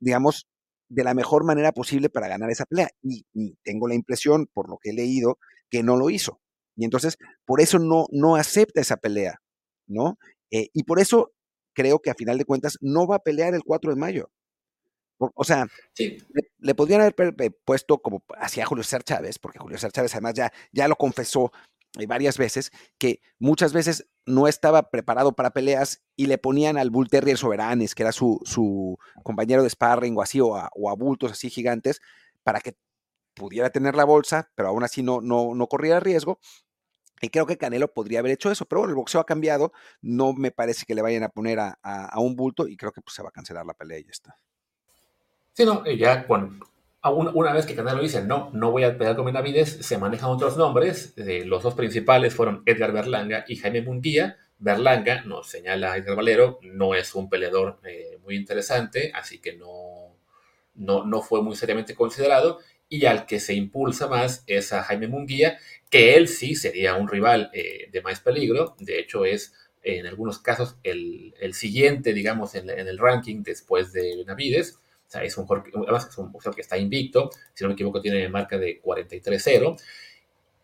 digamos, de la mejor manera posible para ganar esa pelea. Y, tengo la impresión, por lo que he leído, que no lo hizo. Y entonces, por eso no, no acepta esa pelea, ¿no? Eh, y por eso creo que a final de cuentas no va a pelear el 4 de mayo. O sea, sí. le, le, podrían haber puesto como hacia Julio César Chávez, porque Julio César Chávez además ya, ya lo confesó eh, varias veces, que muchas veces no estaba preparado para peleas y le ponían al Bull Terrier Soberanes, que era su, su compañero de sparring o así, o a, o a, bultos así gigantes, para que pudiera tener la bolsa, pero aún así no, no, no corría riesgo. Y creo que Canelo podría haber hecho eso, pero bueno, el boxeo ha cambiado, no me parece que le vayan a poner a, a, un bulto y creo que pues, se va a cancelar la pelea y ya está. Sí, no, ya bueno, una, una, vez que Canelo dice no, no voy a pelear con Benavides, se manejan otros nombres. Eh, los dos principales fueron Edgar Berlanga y Jaime Munguía. Berlanga, nos señala Edgar Valero, no es un peleador eh, muy interesante, así que no, no, no fue muy seriamente considerado. Y al que se impulsa más es a Jaime Munguía, que él sí sería un rival eh, de más peligro. De hecho, es en algunos casos el, el siguiente, digamos, en, en el ranking después de Benavides. O sea, es un, además que está invicto, si no me equivoco tiene marca de 43-0,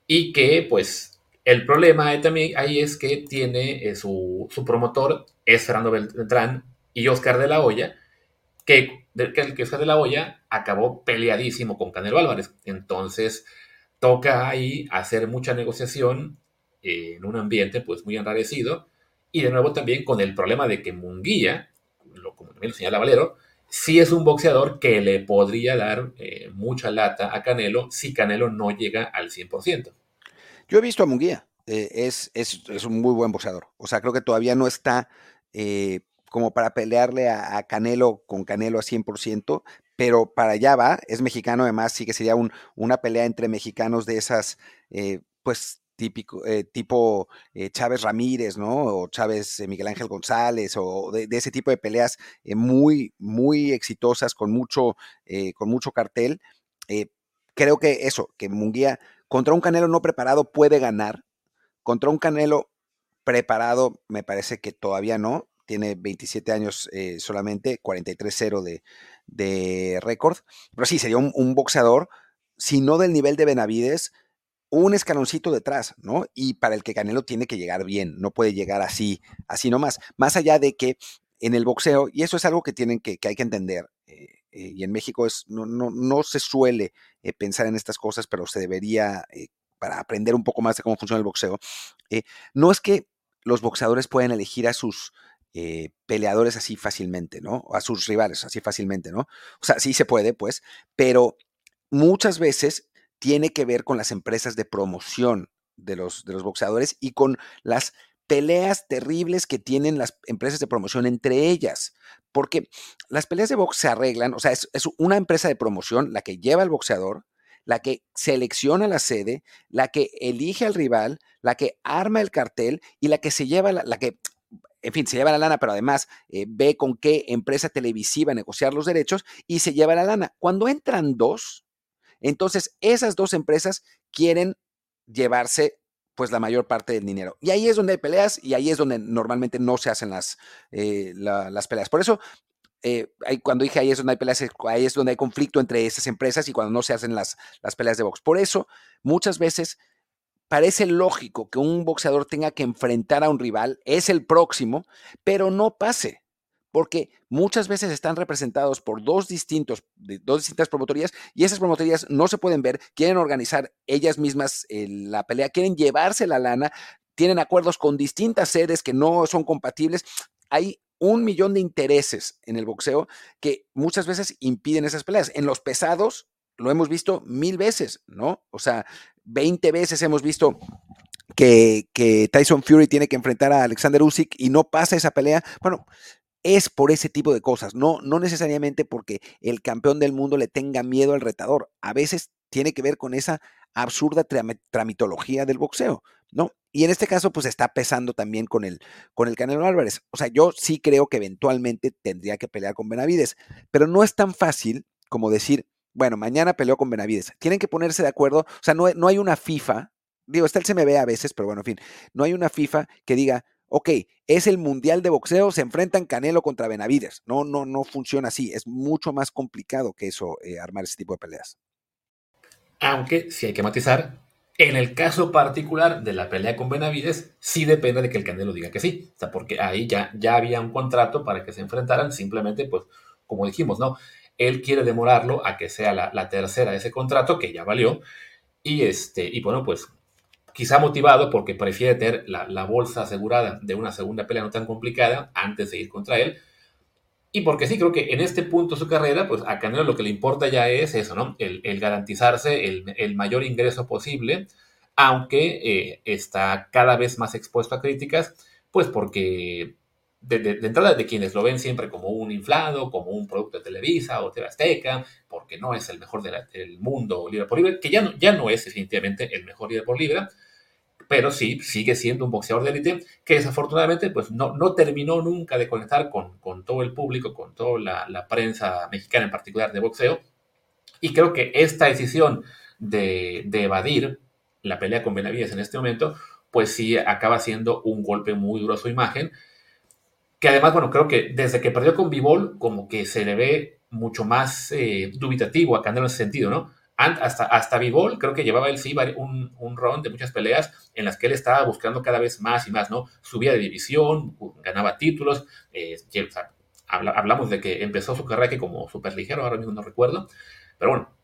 y que pues el problema también ahí es que tiene eh, su, su, promotor, es Fernando Beltrán y Oscar de la Hoya, que, que, que Oscar de la Hoya acabó peleadísimo con Canelo Álvarez. Entonces toca ahí hacer mucha negociación eh, en un ambiente pues muy enrarecido, y de nuevo también con el problema de que Munguía, lo, como también lo señala Valero, sí es un boxeador que le podría dar eh, mucha lata a Canelo si Canelo no llega al 100%. Yo he visto a Munguía, eh, es, es, es, un muy buen boxeador. O sea, creo que todavía no está eh, como para pelearle a, Canelo con Canelo a 100%, pero para allá va, es mexicano además, sí que sería un, una pelea entre mexicanos de esas, eh, pues típico, eh, tipo eh, Chávez Ramírez, ¿no? O Chávez Miguel Ángel González, o de, de ese tipo de peleas muy, muy exitosas, con mucho, con mucho cartel. creo que eso, que Munguía contra un Canelo no preparado puede ganar. Contra un Canelo preparado, me parece que todavía no. Tiene 27 años eh, solamente, 43-0 de, récord. Pero sí, sería un, boxeador, si no del nivel de Benavides, un escaloncito detrás, ¿no? Y para el que Canelo tiene que llegar bien, no puede llegar así, así nomás. Más allá de que en el boxeo, y eso es algo que tienen que, hay que entender, eh, eh, y en México no, no, no se suele pensar en estas cosas, pero se debería, para aprender un poco más de cómo funciona el boxeo, no es que los boxeadores puedan elegir a sus eh, peleadores así fácilmente, ¿no? A sus rivales así fácilmente, ¿no? O sea, sí se puede, pues, pero muchas veces tiene que ver con las empresas de promoción de los, de los boxeadores y con las peleas terribles que tienen las empresas de promoción entre ellas. Porque las peleas de box se arreglan, o sea, es, es, una empresa de promoción la que lleva al boxeador, la que selecciona la sede, la que elige al rival, la que arma el cartel y la que se lleva, la, la que, en fin, se lleva la lana, pero además eh, ve con qué empresa televisiva negociar los derechos y se lleva la lana. Cuando entran dos, entonces, esas dos empresas quieren llevarse pues la mayor parte del dinero. Y ahí es donde hay peleas y ahí es donde normalmente no se hacen las, eh, la, las peleas. Por eso, eh, cuando dije ahí es donde hay peleas, ahí es donde hay conflicto entre esas empresas y cuando no se hacen las, las peleas de box. Por eso, muchas veces parece lógico que un boxeador tenga que enfrentar a un rival, es el próximo, pero no pase porque muchas veces están representados por dos, distintos, dos distintas promotorías y esas promotorías no se pueden ver, quieren organizar ellas mismas eh, la pelea, quieren llevarse la lana, tienen acuerdos con distintas sedes que no son compatibles. Hay un millón de intereses en el boxeo que muchas veces impiden esas peleas. En los pesados lo hemos visto mil veces, ¿no? O sea, 20 veces hemos visto que, Tyson Fury tiene que enfrentar a Alexander Usyk y no pasa esa pelea. Bueno, es por ese tipo de cosas, no, no necesariamente porque el campeón del mundo le tenga miedo al retador. A veces tiene que ver con esa absurda tramitología del boxeo. ¿no? Y en este caso, pues está pesando también con el, con el Canelo Álvarez. O sea, yo sí creo que eventualmente tendría que pelear con Benavides, pero no es tan fácil como decir, bueno, mañana peleó con Benavides. Tienen que ponerse de acuerdo. O sea, no, no hay una FIFA, digo, está el CMB a veces, pero bueno, en fin, no hay una FIFA que diga, ok, es el Mundial de Boxeo, se enfrentan Canelo contra Benavides. No, no, no funciona así. Es mucho más complicado que eso, eh, armar ese tipo de peleas. Aunque, si hay que matizar, en el caso particular de la pelea con Benavides, sí depende de que el Canelo diga que sí. O sea, porque ahí ya, ya había un contrato para que se enfrentaran, simplemente, pues, como dijimos, ¿no? Él quiere demorarlo a que sea la, tercera de ese contrato, que ya valió. Y, este, y bueno, pues quizá motivado porque prefiere tener la, bolsa asegurada de una segunda pelea no tan complicada antes de ir contra él. Y porque sí, creo que en este punto de su carrera, pues a Canelo lo que le importa ya es eso, ¿no? El, garantizarse el, mayor ingreso posible, aunque eh, está cada vez más expuesto a críticas, pues porque de, entrada de quienes lo ven siempre como un inflado, como un producto de Televisa o TV Azteca, porque no es el mejor del mundo libre por libre, que ya no, ya no es definitivamente el mejor libre por libre, pero sí sigue siendo un boxeador de élite que desafortunadamente pues no, no terminó nunca de conectar con, con todo el público, con toda la, la, prensa mexicana en particular de boxeo. Y creo que esta decisión de, de evadir la pelea con Benavides en este momento, pues sí acaba siendo un golpe muy duro a su imagen, que además, bueno, creo que desde que perdió con Bivol, como que se le ve mucho más eh, dubitativo a Canelo en ese sentido, ¿no? hasta, hasta Bivol creo que llevaba el sí un, un round de muchas peleas en las que él estaba buscando cada vez más y más, ¿no? Subía de división, ganaba títulos, eh, hablamos de que empezó su carrera que como súper ligero, ahora mismo no recuerdo, pero bueno,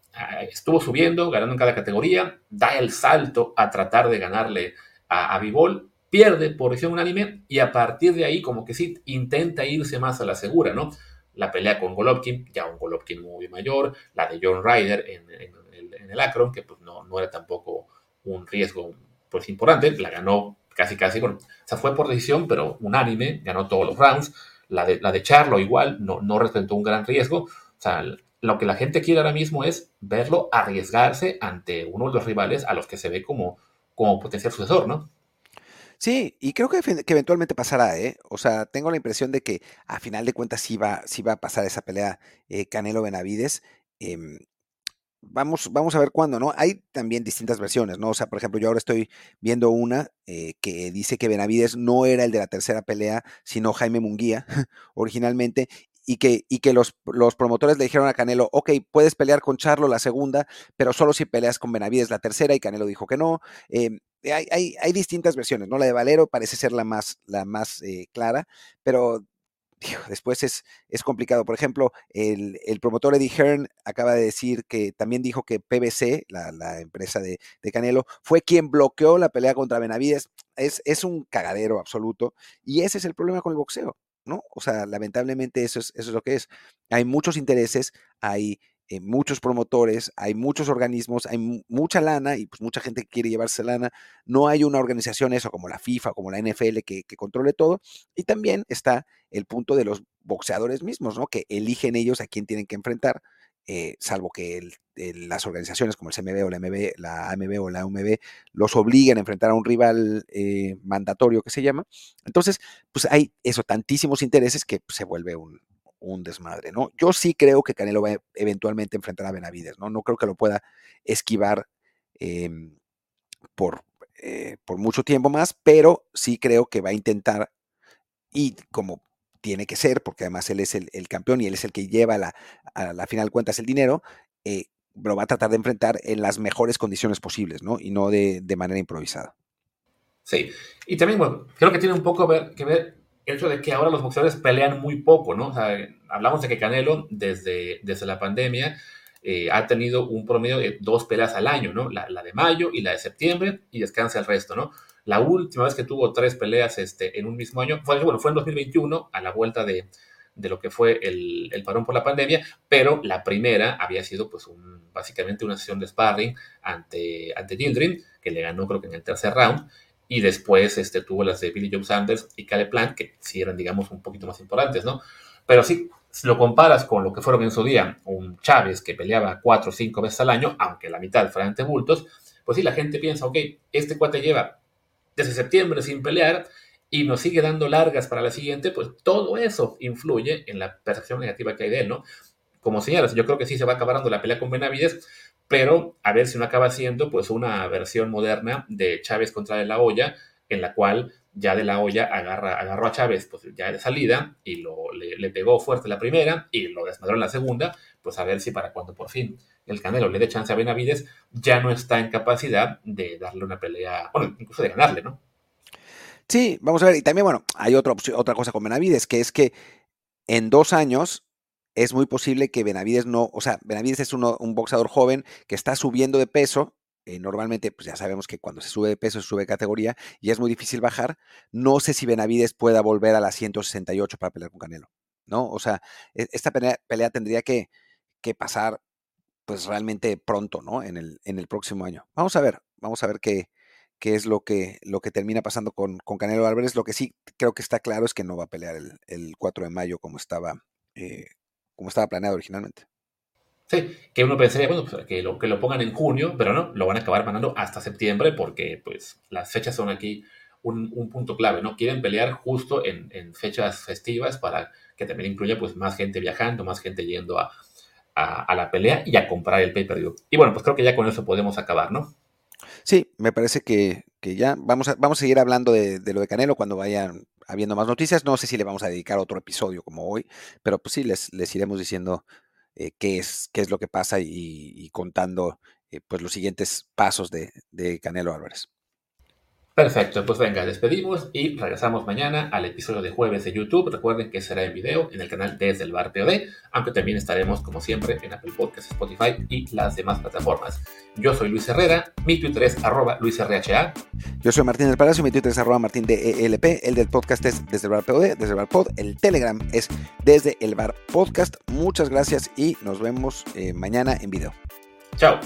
estuvo subiendo, ganando en cada categoría, da el salto a tratar de ganarle a, a pierde por decisión unánime y a partir de ahí como que sí intenta irse más a la segura, ¿no? La pelea con Golovkin, ya un Golovkin muy mayor, la de John Ryder en, en el Akron, que pues no, no era tampoco un riesgo pues importante, la ganó casi casi, bueno, o sea, fue por decisión, pero unánime, ganó todos los rounds, la de, la de Charlo igual, no, no representó un gran riesgo, o sea, lo que la gente quiere ahora mismo es verlo arriesgarse ante uno de los rivales a los que se ve como, como potencial sucesor, ¿no? Sí, y creo que, eventualmente pasará, ¿eh? O sea, tengo la impresión de que a final de cuentas sí va, sí va a pasar esa pelea eh, Canelo-Benavides. Em, vamos, vamos a ver cuándo, ¿no? Hay también distintas versiones, ¿no? O sea, por ejemplo, yo ahora estoy viendo una eh, que dice que Benavides no era el de la tercera pelea, sino Jaime Munguía, originalmente, y que, y que los, los, promotores le dijeron a Canelo, ok, puedes pelear con Charlo la segunda, pero solo si peleas con Benavides la tercera, y Canelo dijo que no. Em, hay, hay, hay, distintas versiones, ¿no? La de Valero parece ser la más, la más eh, clara, pero después es, es complicado. Por ejemplo, el, promotor Eddie Hearn acaba de decir que también dijo que PBC, la, empresa de, Canelo, fue quien bloqueó la pelea contra Benavides. Es, es un cagadero absoluto. Y ese es el problema con el boxeo, ¿no? O sea, lamentablemente eso es, eso es lo que es. Hay muchos intereses, hay eh, muchos promotores, hay muchos organismos, hay mucha lana y pues mucha gente quiere llevarse lana. No hay una organización eso como la FIFA, como la NFL que, controle todo. Y también está el punto de los boxeadores mismos, ¿no? Que eligen ellos a quién tienen que enfrentar. Eh, salvo que las organizaciones como el CMB o la, MB, la AMB o la UMB los obliguen a enfrentar a un rival eh, mandatorio que se llama. Entonces, pues hay eso, tantísimos intereses que se vuelve un, un desmadre, ¿no? Yo sí creo que Canelo va a eventualmente enfrentar a Benavides, ¿no? No creo que lo pueda esquivar em, por, eh, por mucho tiempo más, pero sí creo que va a intentar, y como tiene que ser, porque además él es el, campeón y él es el que lleva la, a la final cuentas el dinero, eh, lo va a tratar de enfrentar en las mejores condiciones posibles, ¿no? Y no de, de manera improvisada. Sí, y también, bueno, creo que tiene un poco que ver el hecho de que ahora los boxeadores pelean muy poco, ¿no? O sea, hablamos de que Canelo desde, desde la pandemia eh, ha tenido un promedio de dos peleas al año, ¿no? La, de mayo y la de septiembre y descansa el resto, ¿no? La última vez que tuvo tres peleas este, en un mismo año fue, bueno, fue en 2021, a la vuelta de, de lo que fue el, el, parón por la pandemia, pero la primera había sido pues un, básicamente una sesión de sparring ante, ante Gildrin, que le ganó creo que en el tercer round, y después este, tuvo las de Billy Joe Sanders y Caleb Plant, que sí eran, digamos, un poquito más importantes, ¿no? Pero sí, si lo comparas con lo que fueron en su día un Chávez que peleaba cuatro o cinco veces al año, aunque la mitad fueran ante bultos, pues sí, la gente piensa, ok, este cuate lleva desde septiembre sin pelear y nos sigue dando largas para la siguiente, pues todo eso influye en la percepción negativa que hay de él, ¿no? Como señalas, yo creo que sí se va acabando la pelea con Benavides, pero a ver si no acaba siendo pues una versión moderna de Chávez contra De La Hoya, en la cual ya De La Hoya agarra, agarró a Chávez pues ya de salida y lo, le, pegó fuerte la primera y lo desmadró en la segunda, pues a ver si para cuando por fin el Canelo le dé chance a Benavides, ya no está en capacidad de darle una pelea, bueno, incluso de ganarle, ¿no? Sí, vamos a ver. Y también, bueno, hay otra, otra cosa con Benavides, que es que en dos años es muy posible que Benavides no, o sea, Benavides es un boxeador joven que está subiendo de peso. Eh, normalmente, pues ya sabemos que cuando se sube de peso se sube de categoría y es muy difícil bajar. No sé si Benavides pueda volver a las 168 para pelear con Canelo, ¿no? O sea, e, esta pelea, tendría que, que pasar pues realmente pronto, ¿no? En el, en el próximo año. Vamos a ver, vamos a ver qué, qué es lo que, lo que termina pasando con, con, Canelo Álvarez. Lo que sí creo que está claro es que no va a pelear el, el 4 de mayo como estaba, eh, como estaba planeado originalmente. Sí, que uno pensaría, bueno, pues, que, lo, que lo pongan en junio, pero no, lo van a acabar mandando hasta septiembre porque pues las fechas son aquí un, un punto clave, ¿no? Quieren pelear justo en, en, fechas festivas para que también incluya pues más gente viajando, más gente yendo a, a, a la pelea y a comprar el pay-per-view. Y bueno, pues creo que ya con eso podemos acabar, ¿no? Sí, me parece que, que ya vamos a, vamos a seguir hablando de, de, lo de Canelo cuando vayan habiendo más noticias. No sé si le vamos a dedicar otro episodio como hoy, pero pues sí, les, les iremos diciendo eh, qué, es, qué es lo que pasa y, contando eh, pues los siguientes pasos de, de Canelo Álvarez. Perfecto, pues venga, despedimos y regresamos mañana al episodio de jueves de YouTube. Recuerden que será en video en el canal Desde el Bar POD, aunque también estaremos, como siempre, en Apple Podcasts, Spotify y las demás plataformas. Yo soy Luis Herrera, mi Twitter es arroba LuisRHA. Yo soy Martín del Palacio, mi Twitter es arroba Martín de ELP, el del podcast es Desde el Bar POD, Desde el Bar Pod, el Telegram es Desde el Bar Podcast. Muchas gracias y nos vemos eh, mañana en video. Chao.